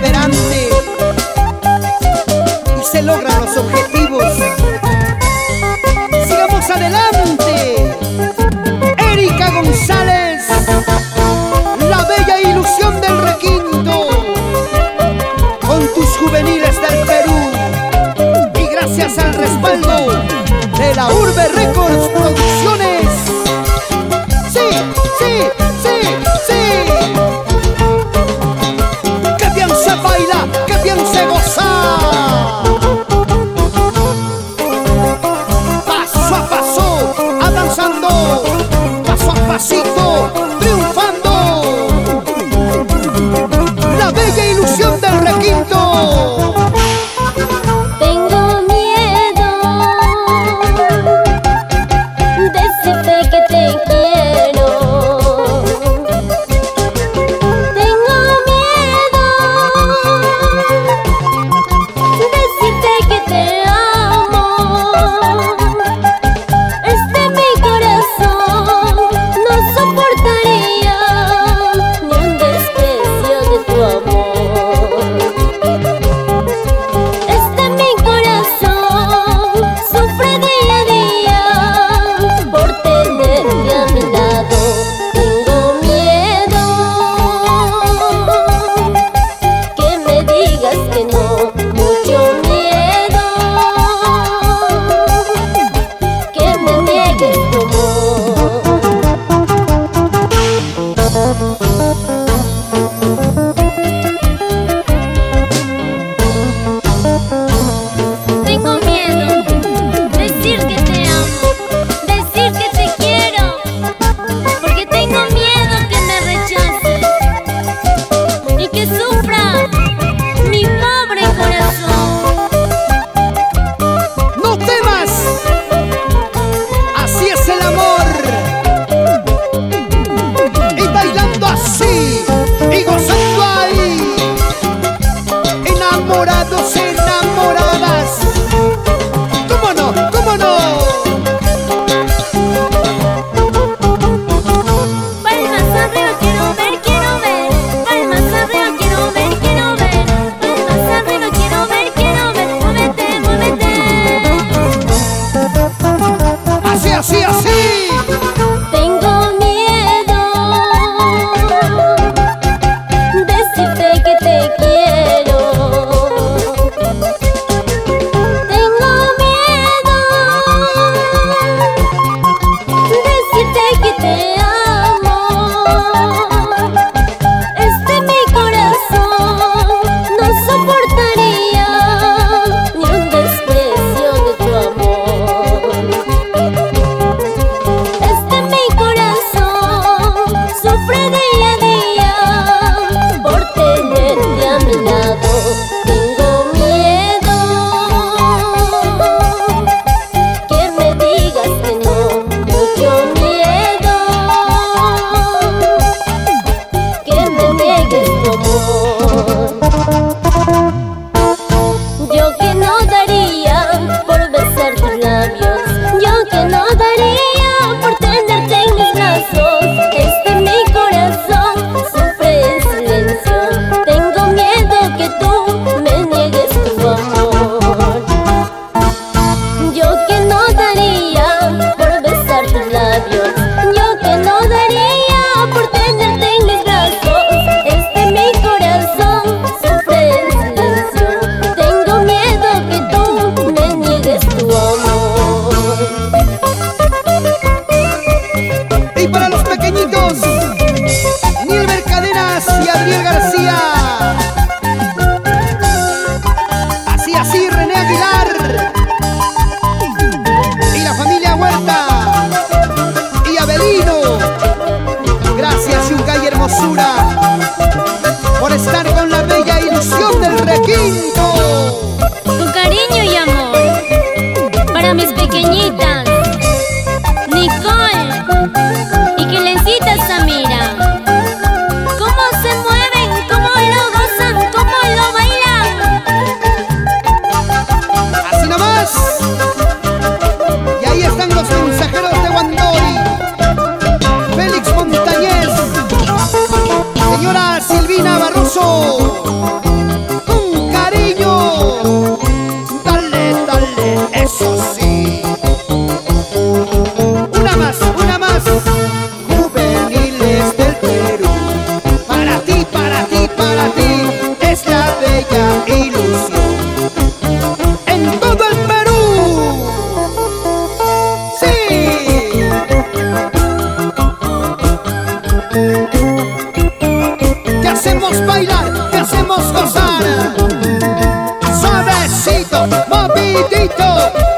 perseverante por estar con la bella ilusión del requinto. Con cariño y amor para mis pequeñitos. Movidito